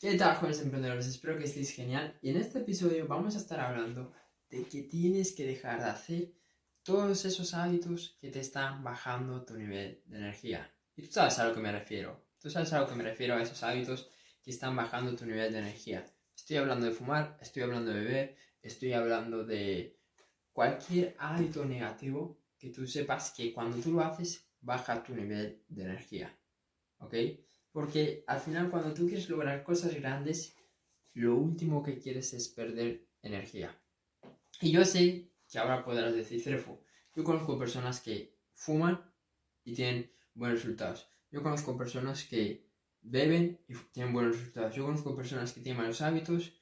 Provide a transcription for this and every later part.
¿Qué tal, jóvenes emprendedores? Espero que estéis genial. Y en este episodio vamos a estar hablando de que tienes que dejar de hacer todos esos hábitos que te están bajando tu nivel de energía. Y tú sabes a lo que me refiero. Tú sabes a lo que me refiero a esos hábitos que están bajando tu nivel de energía. Estoy hablando de fumar, estoy hablando de beber, estoy hablando de cualquier hábito negativo que tú sepas que cuando tú lo haces baja tu nivel de energía. ¿Ok? Porque al final cuando tú quieres lograr cosas grandes, lo último que quieres es perder energía. Y yo sé que ahora podrás decir, Cerfo, yo conozco personas que fuman y tienen buenos resultados. Yo conozco personas que beben y tienen buenos resultados. Yo conozco personas que tienen malos hábitos,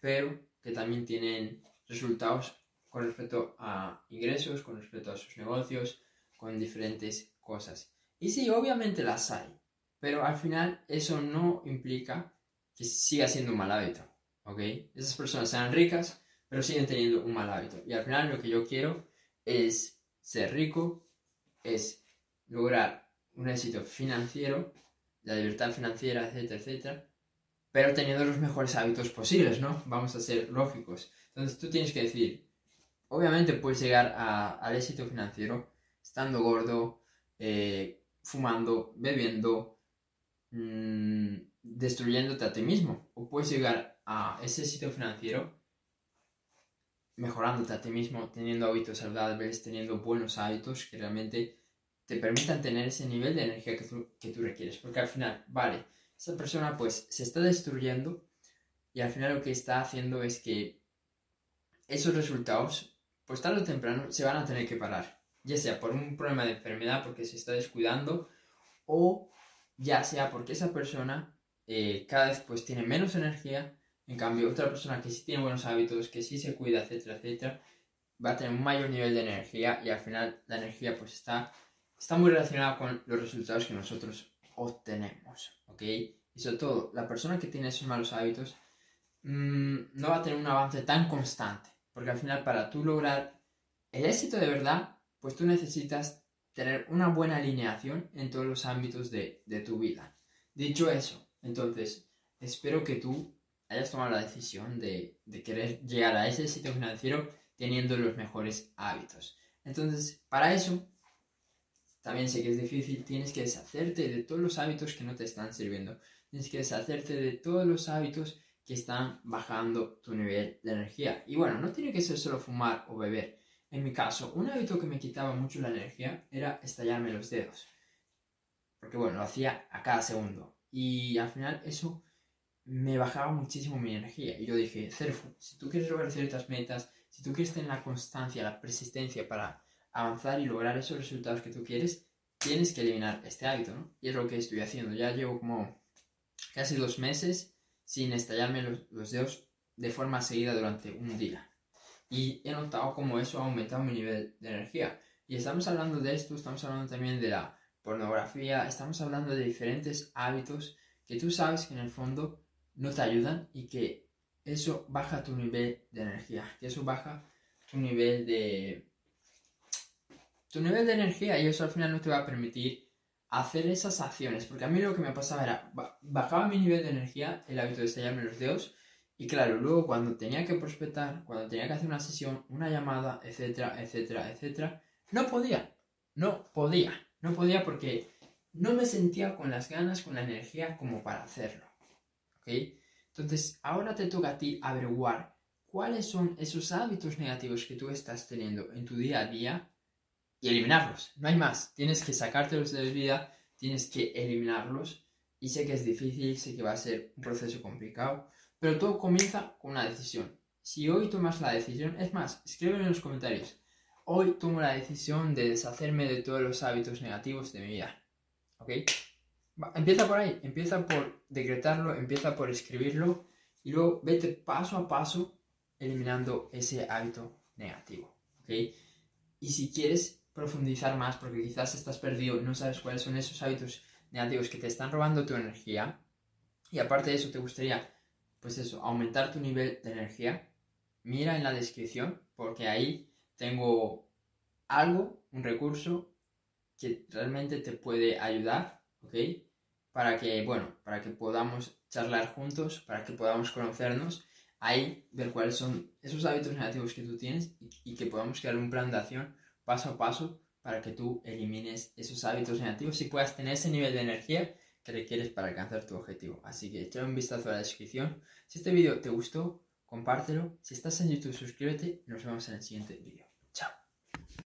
pero que también tienen resultados con respecto a ingresos, con respecto a sus negocios, con diferentes cosas. Y sí, obviamente las hay. Pero al final eso no implica que siga siendo un mal hábito, ¿ok? Esas personas sean ricas, pero siguen teniendo un mal hábito. Y al final lo que yo quiero es ser rico, es lograr un éxito financiero, la libertad financiera, etcétera, etcétera, pero teniendo los mejores hábitos posibles, ¿no? Vamos a ser lógicos. Entonces tú tienes que decir, obviamente puedes llegar al éxito financiero estando gordo, eh, fumando, bebiendo, mmm, destruyéndote a ti mismo. O puedes llegar a ese sitio financiero mejorándote a ti mismo, teniendo hábitos saludables, teniendo buenos hábitos que realmente te permitan tener ese nivel de energía que tú, que tú requieres. Porque al final, vale, esa persona pues se está destruyendo y al final lo que está haciendo es que esos resultados, pues tarde o temprano, se van a tener que parar. Ya sea por un problema de enfermedad porque se está descuidando o ya sea porque esa persona eh, cada vez pues tiene menos energía, en cambio otra persona que sí tiene buenos hábitos, que sí se cuida, etcétera, etcétera, va a tener un mayor nivel de energía y al final la energía pues está, está muy relacionada con los resultados que nosotros obtenemos, ¿ok? Y sobre todo, la persona que tiene esos malos hábitos mmm, no va a tener un avance tan constante, porque al final para tú lograr el éxito de verdad, pues tú necesitas tener una buena alineación en todos los ámbitos de, tu vida. Dicho eso, entonces, espero que tú hayas tomado la decisión de, querer llegar a ese sitio financiero teniendo los mejores hábitos. Entonces, para eso, también sé que es difícil, tienes que deshacerte de todos los hábitos que no te están sirviendo. Tienes que deshacerte de todos los hábitos que están bajando tu nivel de energía. Y bueno, no tiene que ser solo fumar o beber. En mi caso, un hábito que me quitaba mucho la energía era estallarme los dedos. Porque bueno, lo hacía a cada segundo. Y al final eso me bajaba muchísimo mi energía. Y yo dije, Cerfu, si tú quieres lograr ciertas metas, si tú quieres tener la constancia, la persistencia para avanzar y lograr esos resultados que tú quieres, tienes que eliminar este hábito, ¿no? Y es lo que estoy haciendo. Ya llevo como casi dos meses sin estallarme los, los dedos de forma seguida durante un día y he notado cómo eso ha aumentado mi nivel de energía. Y estamos hablando de esto, estamos hablando también de la pornografía, estamos hablando de diferentes hábitos que tú sabes que en el fondo no te ayudan y que eso baja tu nivel de energía, que eso baja tu nivel de tu nivel de energía y eso al final no te va a permitir hacer esas acciones, porque a mí lo que me pasaba era bajaba mi nivel de energía, el hábito de estallarme los dedos y claro, luego cuando tenía que prospectar, cuando tenía que hacer una sesión, una llamada, etcétera, etcétera, etcétera, no podía. No podía. No podía porque no me sentía con las ganas, con la energía como para hacerlo. ¿Ok? Entonces, ahora te toca a ti averiguar cuáles son esos hábitos negativos que tú estás teniendo en tu día a día y eliminarlos. No hay más. Tienes que sacártelos de la vida, tienes que eliminarlos. Y sé que es difícil, sé que va a ser un proceso complicado, pero todo comienza con una decisión. Si hoy tomas la decisión, es más, escríbelo en los comentarios. Hoy tomo la decisión de deshacerme de todos los hábitos negativos de mi vida. ¿Ok? empieza por ahí, empieza por decretarlo, empieza por escribirlo y luego vete paso a paso eliminando ese hábito negativo. ¿Ok? Y si quieres profundizar más, porque quizás estás perdido no sabes cuáles son esos hábitos negativos que te están robando tu energía, y aparte de eso te gustaría pues eso, aumentar tu nivel de energía, mira en la descripción porque ahí tengo algo, un recurso que realmente te puede ayudar, ¿ok? Para que, bueno, para que podamos charlar juntos para que podamos conocernos, ahí ver cuáles son esos hábitos negativos que tú tienes y, que podamos crear un plan de acción paso a paso para que tú elimines esos hábitos negativos y puedas tener ese nivel de energía que requieres para alcanzar tu objetivo. Así que echa un vistazo a la descripción. Si este vídeo te gustó, compártelo. Si estás en YouTube, suscríbete nos vemos en el siguiente vídeo.